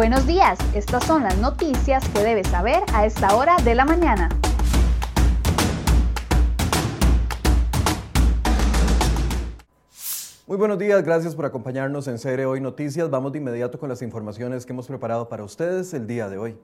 Buenos días, estas son las noticias que debes saber a esta hora de la mañana. Muy buenos días, gracias por acompañarnos en CR Hoy Noticias. Vamos de inmediato con las informaciones que hemos preparado para ustedes el día de hoy.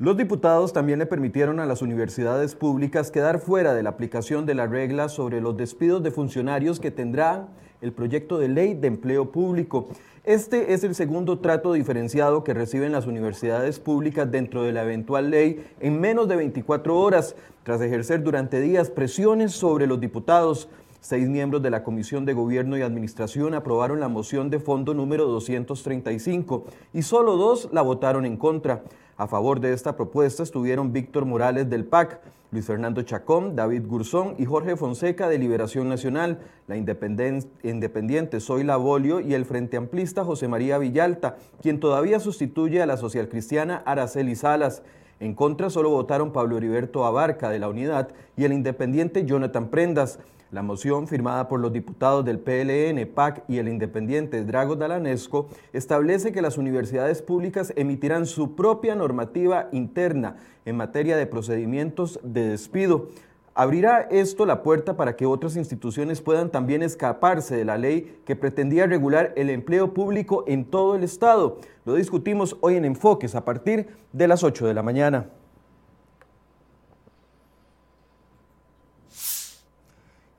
Los diputados también le permitieron a las universidades públicas quedar fuera de la aplicación de la regla sobre los despidos de funcionarios que tendrá el proyecto de ley de empleo público. Este es el segundo trato diferenciado que reciben las universidades públicas dentro de la eventual ley en menos de 24 horas, tras ejercer durante días presiones sobre los diputados. Seis miembros de la Comisión de Gobierno y Administración aprobaron la moción de fondo número 235 y solo dos la votaron en contra. A favor de esta propuesta estuvieron Víctor Morales del PAC, Luis Fernando Chacón, David Gurzón y Jorge Fonseca de Liberación Nacional, la independiente Zoila Bolio y el Frente Amplista José María Villalta, quien todavía sustituye a la socialcristiana Araceli Salas. En contra solo votaron Pablo Heriberto Abarca de la Unidad y el independiente Jonathan Prendas. La moción, firmada por los diputados del PLN, PAC y el independiente Drago Dalanesco, establece que las universidades públicas emitirán su propia normativa interna en materia de procedimientos de despido. ¿Abrirá esto la puerta para que otras instituciones puedan también escaparse de la ley que pretendía regular el empleo público en todo el Estado? Lo discutimos hoy en Enfoques a partir de las 8 de la mañana.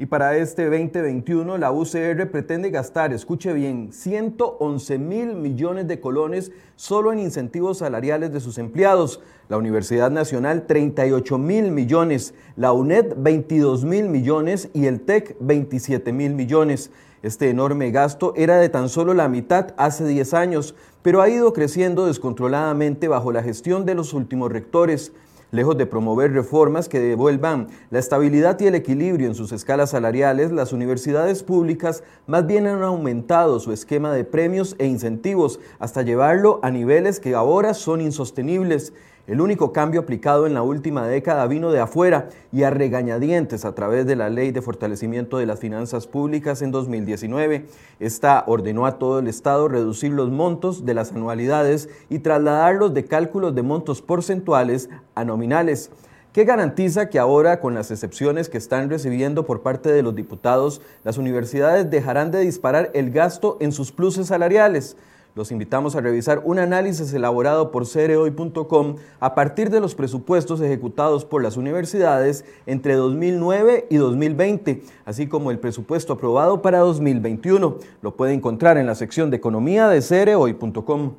Y para este 2021 la UCR pretende gastar, escuche bien, 111 mil millones de colones solo en incentivos salariales de sus empleados. La Universidad Nacional 38 mil millones, la UNED 22 mil millones y el TEC 27 mil millones. Este enorme gasto era de tan solo la mitad hace 10 años, pero ha ido creciendo descontroladamente bajo la gestión de los últimos rectores. Lejos de promover reformas que devuelvan la estabilidad y el equilibrio en sus escalas salariales, las universidades públicas más bien han aumentado su esquema de premios e incentivos hasta llevarlo a niveles que ahora son insostenibles. El único cambio aplicado en la última década vino de afuera y a regañadientes a través de la Ley de Fortalecimiento de las Finanzas Públicas en 2019. Esta ordenó a todo el Estado reducir los montos de las anualidades y trasladarlos de cálculos de montos porcentuales a nominales. ¿Qué garantiza que ahora, con las excepciones que están recibiendo por parte de los diputados, las universidades dejarán de disparar el gasto en sus pluses salariales? Los invitamos a revisar un análisis elaborado por cereoy.com a partir de los presupuestos ejecutados por las universidades entre 2009 y 2020, así como el presupuesto aprobado para 2021. Lo puede encontrar en la sección de economía de cereoy.com.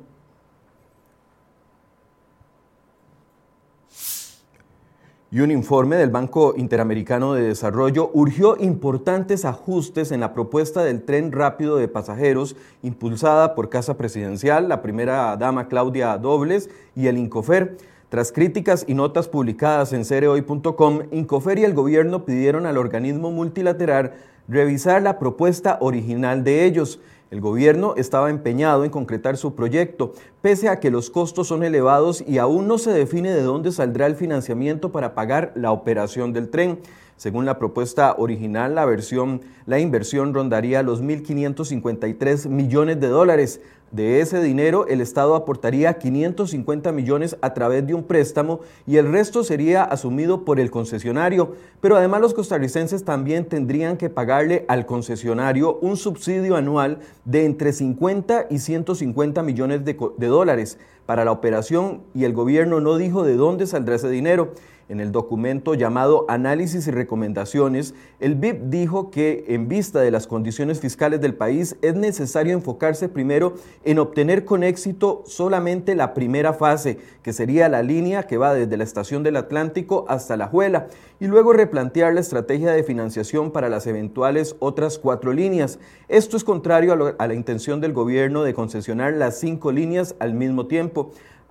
y un informe del Banco Interamericano de Desarrollo urgió importantes ajustes en la propuesta del tren rápido de pasajeros impulsada por Casa Presidencial, la primera dama Claudia Dobles y el Incofer. Tras críticas y notas publicadas en cereoy.com, Incofer y el gobierno pidieron al organismo multilateral revisar la propuesta original de ellos. El gobierno estaba empeñado en concretar su proyecto, pese a que los costos son elevados y aún no se define de dónde saldrá el financiamiento para pagar la operación del tren. Según la propuesta original, la, versión, la inversión rondaría los 1.553 millones de dólares. De ese dinero, el Estado aportaría 550 millones a través de un préstamo y el resto sería asumido por el concesionario. Pero además los costarricenses también tendrían que pagarle al concesionario un subsidio anual de entre 50 y 150 millones de, de dólares para la operación y el gobierno no dijo de dónde saldrá ese dinero. En el documento llamado Análisis y Recomendaciones, el BIP dijo que en vista de las condiciones fiscales del país es necesario enfocarse primero en obtener con éxito solamente la primera fase, que sería la línea que va desde la estación del Atlántico hasta la Juela, y luego replantear la estrategia de financiación para las eventuales otras cuatro líneas. Esto es contrario a, la intención del gobierno de concesionar las cinco líneas al mismo tiempo.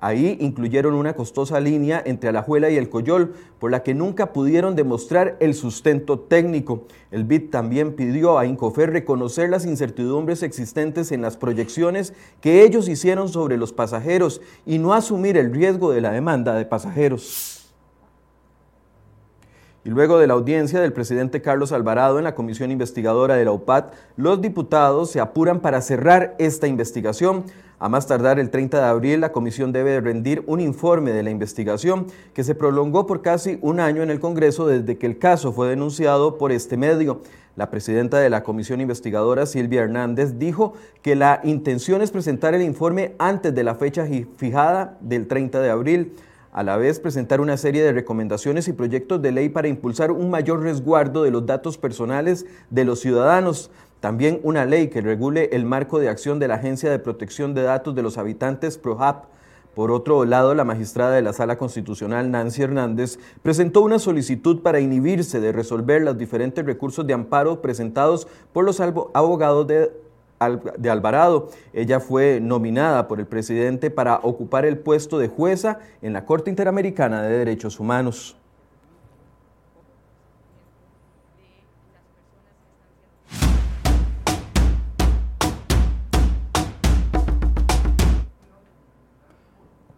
Ahí incluyeron una costosa línea entre Alajuela y el Coyol, por la que nunca pudieron demostrar el sustento técnico. El BID también pidió a Incofer reconocer las incertidumbres existentes en las proyecciones que ellos hicieron sobre los pasajeros y no asumir el riesgo de la demanda de pasajeros. Y luego de la audiencia del presidente Carlos Alvarado en la comisión investigadora de la UPAT, los diputados se apuran para cerrar esta investigación. A más tardar el 30 de abril, la comisión debe rendir un informe de la investigación que se prolongó por casi un año en el Congreso desde que el caso fue denunciado por este medio. La presidenta de la comisión investigadora, Silvia Hernández, dijo que la intención es presentar el informe antes de la fecha fijada del 30 de abril a la vez presentar una serie de recomendaciones y proyectos de ley para impulsar un mayor resguardo de los datos personales de los ciudadanos. También una ley que regule el marco de acción de la Agencia de Protección de Datos de los Habitantes, PROHAP. Por otro lado, la magistrada de la Sala Constitucional, Nancy Hernández, presentó una solicitud para inhibirse de resolver los diferentes recursos de amparo presentados por los abogados de de Alvarado. Ella fue nominada por el presidente para ocupar el puesto de jueza en la Corte Interamericana de Derechos Humanos.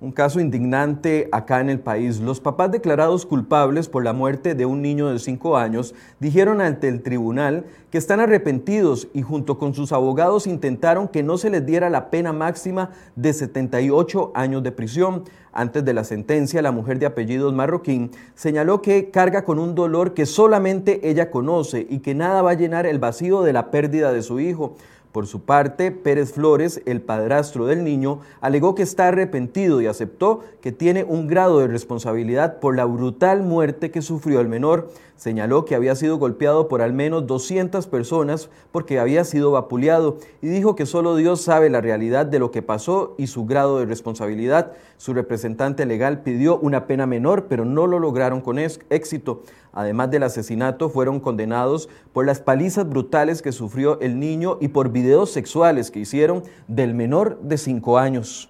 Un caso indignante acá en el país. Los papás declarados culpables por la muerte de un niño de 5 años dijeron ante el tribunal que están arrepentidos y junto con sus abogados intentaron que no se les diera la pena máxima de 78 años de prisión. Antes de la sentencia, la mujer de apellidos marroquín señaló que carga con un dolor que solamente ella conoce y que nada va a llenar el vacío de la pérdida de su hijo. Por su parte, Pérez Flores, el padrastro del niño, alegó que está arrepentido y aceptó que tiene un grado de responsabilidad por la brutal muerte que sufrió el menor. Señaló que había sido golpeado por al menos 200 personas porque había sido vapuleado y dijo que solo Dios sabe la realidad de lo que pasó y su grado de responsabilidad. Su representante legal pidió una pena menor, pero no lo lograron con éxito. Además del asesinato, fueron condenados por las palizas brutales que sufrió el niño y por videos sexuales que hicieron del menor de 5 años.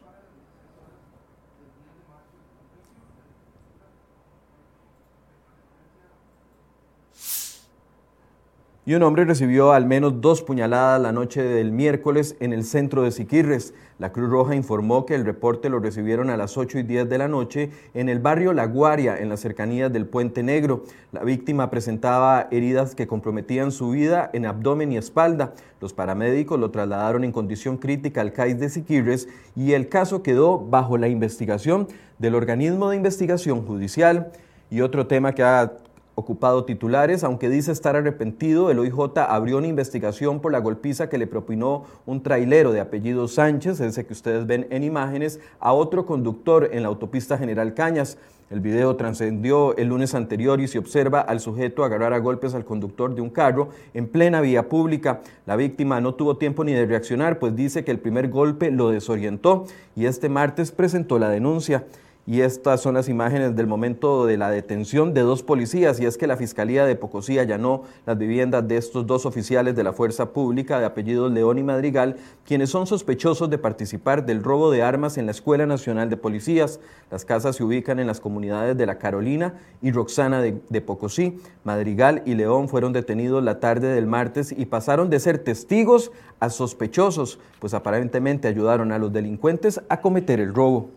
Y un hombre recibió al menos dos puñaladas la noche del miércoles en el centro de Siquirres. La Cruz Roja informó que el reporte lo recibieron a las 8 y 10 de la noche en el barrio La Guaria, en las cercanías del Puente Negro. La víctima presentaba heridas que comprometían su vida en abdomen y espalda. Los paramédicos lo trasladaron en condición crítica al CAIS de Siquirres y el caso quedó bajo la investigación del organismo de investigación judicial. Y otro tema que ha ocupado titulares, aunque dice estar arrepentido, el OIJ abrió una investigación por la golpiza que le propinó un trailero de apellido Sánchez, ese que ustedes ven en imágenes, a otro conductor en la autopista General Cañas. El video trascendió el lunes anterior y se observa al sujeto agarrar a golpes al conductor de un carro en plena vía pública. La víctima no tuvo tiempo ni de reaccionar, pues dice que el primer golpe lo desorientó y este martes presentó la denuncia. Y estas son las imágenes del momento de la detención de dos policías, y es que la Fiscalía de Pocosí allanó las viviendas de estos dos oficiales de la Fuerza Pública de apellidos León y Madrigal, quienes son sospechosos de participar del robo de armas en la Escuela Nacional de Policías. Las casas se ubican en las comunidades de La Carolina y Roxana de, de Pocosí. Madrigal y León fueron detenidos la tarde del martes y pasaron de ser testigos a sospechosos, pues aparentemente ayudaron a los delincuentes a cometer el robo.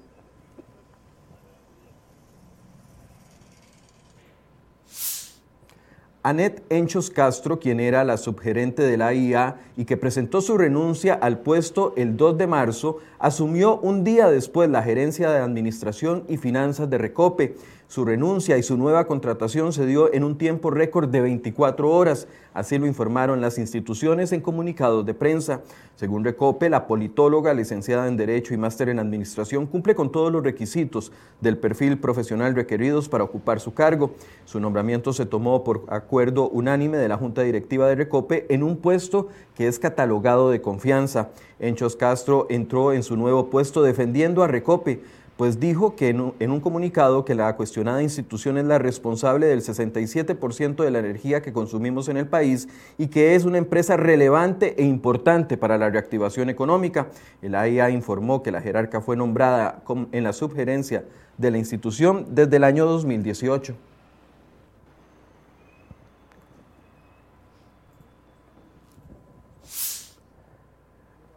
Anet Enchos Castro, quien era la subgerente de la IA y que presentó su renuncia al puesto el 2 de marzo, asumió un día después la gerencia de Administración y Finanzas de Recope. Su renuncia y su nueva contratación se dio en un tiempo récord de 24 horas, así lo informaron las instituciones en comunicados de prensa. Según Recope, la politóloga, licenciada en Derecho y máster en Administración, cumple con todos los requisitos del perfil profesional requeridos para ocupar su cargo. Su nombramiento se tomó por acuerdo unánime de la Junta Directiva de Recope en un puesto que es catalogado de confianza. Enchos Castro entró en su nuevo puesto defendiendo a Recope pues dijo que en un, comunicado que la cuestionada institución es la responsable del 67% de la energía que consumimos en el país y que es una empresa relevante e importante para la reactivación económica. El AIA informó que la jerarca fue nombrada en la subgerencia de la institución desde el año 2018.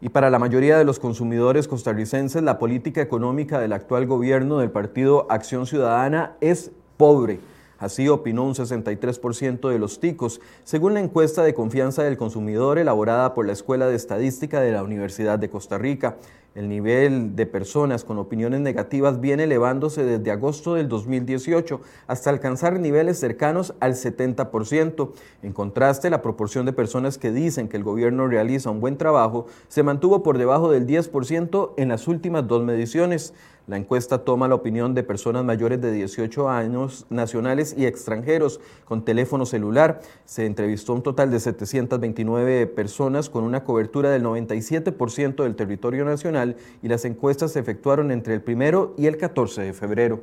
Y para la mayoría de los consumidores costarricenses, la política económica del actual gobierno del partido Acción Ciudadana es pobre. Así opinó un 63% de los ticos, según la encuesta de confianza del consumidor elaborada por la Escuela de Estadística de la Universidad de Costa Rica. El nivel de personas con opiniones negativas viene elevándose desde agosto del 2018 hasta alcanzar niveles cercanos al 70%. En contraste, la proporción de personas que dicen que el gobierno realiza un buen trabajo se mantuvo por debajo del 10% en las últimas dos mediciones. La encuesta toma la opinión de personas mayores de 18 años, nacionales y extranjeros, con teléfono celular. Se entrevistó un total de 729 personas con una cobertura del 97% del territorio nacional y las encuestas se efectuaron entre el primero y el 14 de febrero.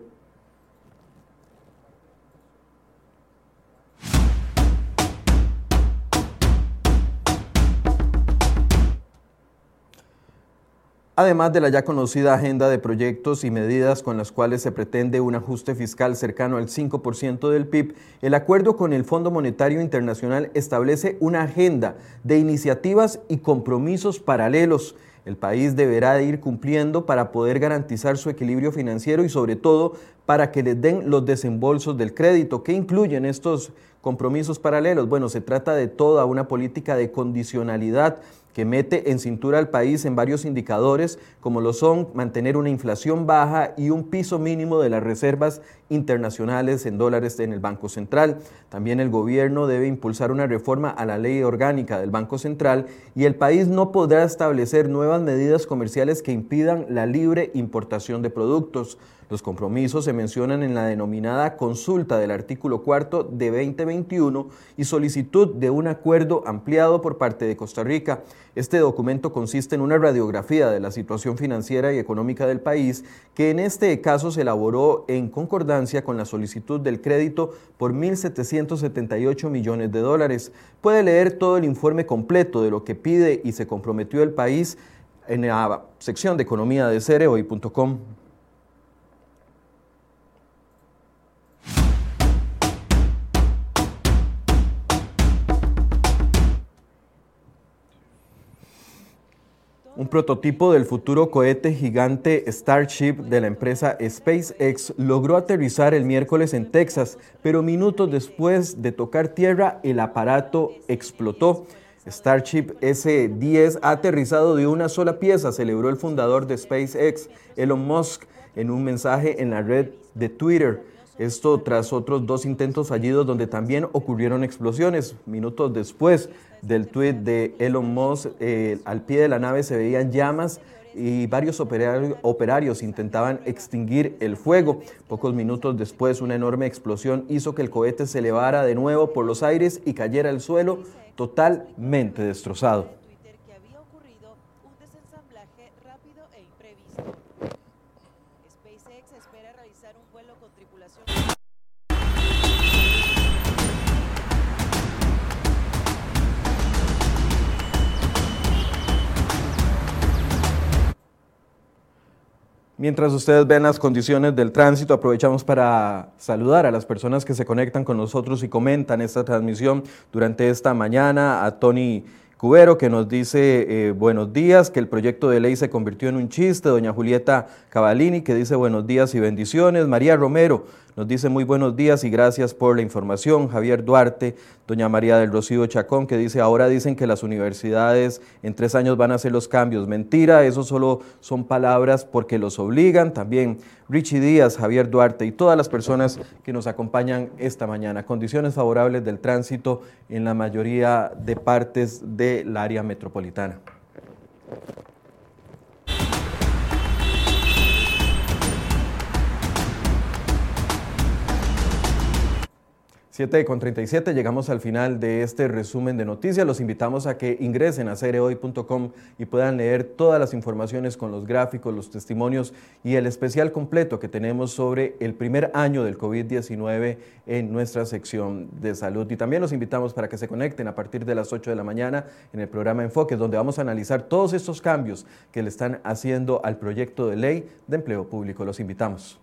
Además de la ya conocida agenda de proyectos y medidas con las cuales se pretende un ajuste fiscal cercano al 5% del PIB, el acuerdo con el Fondo Monetario Internacional establece una agenda de iniciativas y compromisos paralelos. El país deberá ir cumpliendo para poder garantizar su equilibrio financiero y sobre todo para que les den los desembolsos del crédito. ¿Qué incluyen estos compromisos paralelos? Bueno, se trata de toda una política de condicionalidad que mete en cintura al país en varios indicadores, como lo son mantener una inflación baja y un piso mínimo de las reservas internacionales en dólares en el Banco Central. También el gobierno debe impulsar una reforma a la ley orgánica del Banco Central y el país no podrá establecer nuevas medidas comerciales que impidan la libre importación de productos. Los compromisos se mencionan en la denominada consulta del artículo cuarto de 2021 y solicitud de un acuerdo ampliado por parte de Costa Rica. Este documento consiste en una radiografía de la situación financiera y económica del país que en este caso se elaboró en concordancia con la solicitud del crédito por 1.778 millones de dólares. Puede leer todo el informe completo de lo que pide y se comprometió el país en la sección de economía de cereoy.com. Un prototipo del futuro cohete gigante Starship de la empresa SpaceX logró aterrizar el miércoles en Texas, pero minutos después de tocar tierra el aparato explotó. Starship S-10 ha aterrizado de una sola pieza, celebró el fundador de SpaceX, Elon Musk, en un mensaje en la red de Twitter. Esto tras otros dos intentos fallidos donde también ocurrieron explosiones. Minutos después del tuit de Elon Musk, eh, al pie de la nave se veían llamas y varios operarios intentaban extinguir el fuego. Pocos minutos después, una enorme explosión hizo que el cohete se elevara de nuevo por los aires y cayera al suelo totalmente destrozado. Mientras ustedes ven las condiciones del tránsito, aprovechamos para saludar a las personas que se conectan con nosotros y comentan esta transmisión durante esta mañana. A Tony Cubero, que nos dice eh, buenos días, que el proyecto de ley se convirtió en un chiste. Doña Julieta Cavalini, que dice buenos días y bendiciones. María Romero nos dice muy buenos días y gracias por la información. Javier Duarte, doña María del Rocío Chacón, que dice, ahora dicen que las universidades en tres años van a hacer los cambios. Mentira, eso solo son palabras porque los obligan. También Richie Díaz, Javier Duarte y todas las personas que nos acompañan esta mañana. Condiciones favorables del tránsito en la mayoría de partes del área metropolitana. 7 con 37, llegamos al final de este resumen de noticias. Los invitamos a que ingresen a cereoy.com y puedan leer todas las informaciones con los gráficos, los testimonios y el especial completo que tenemos sobre el primer año del COVID-19 en nuestra sección de salud. Y también los invitamos para que se conecten a partir de las 8 de la mañana en el programa Enfoque, donde vamos a analizar todos estos cambios que le están haciendo al proyecto de ley de empleo público. Los invitamos.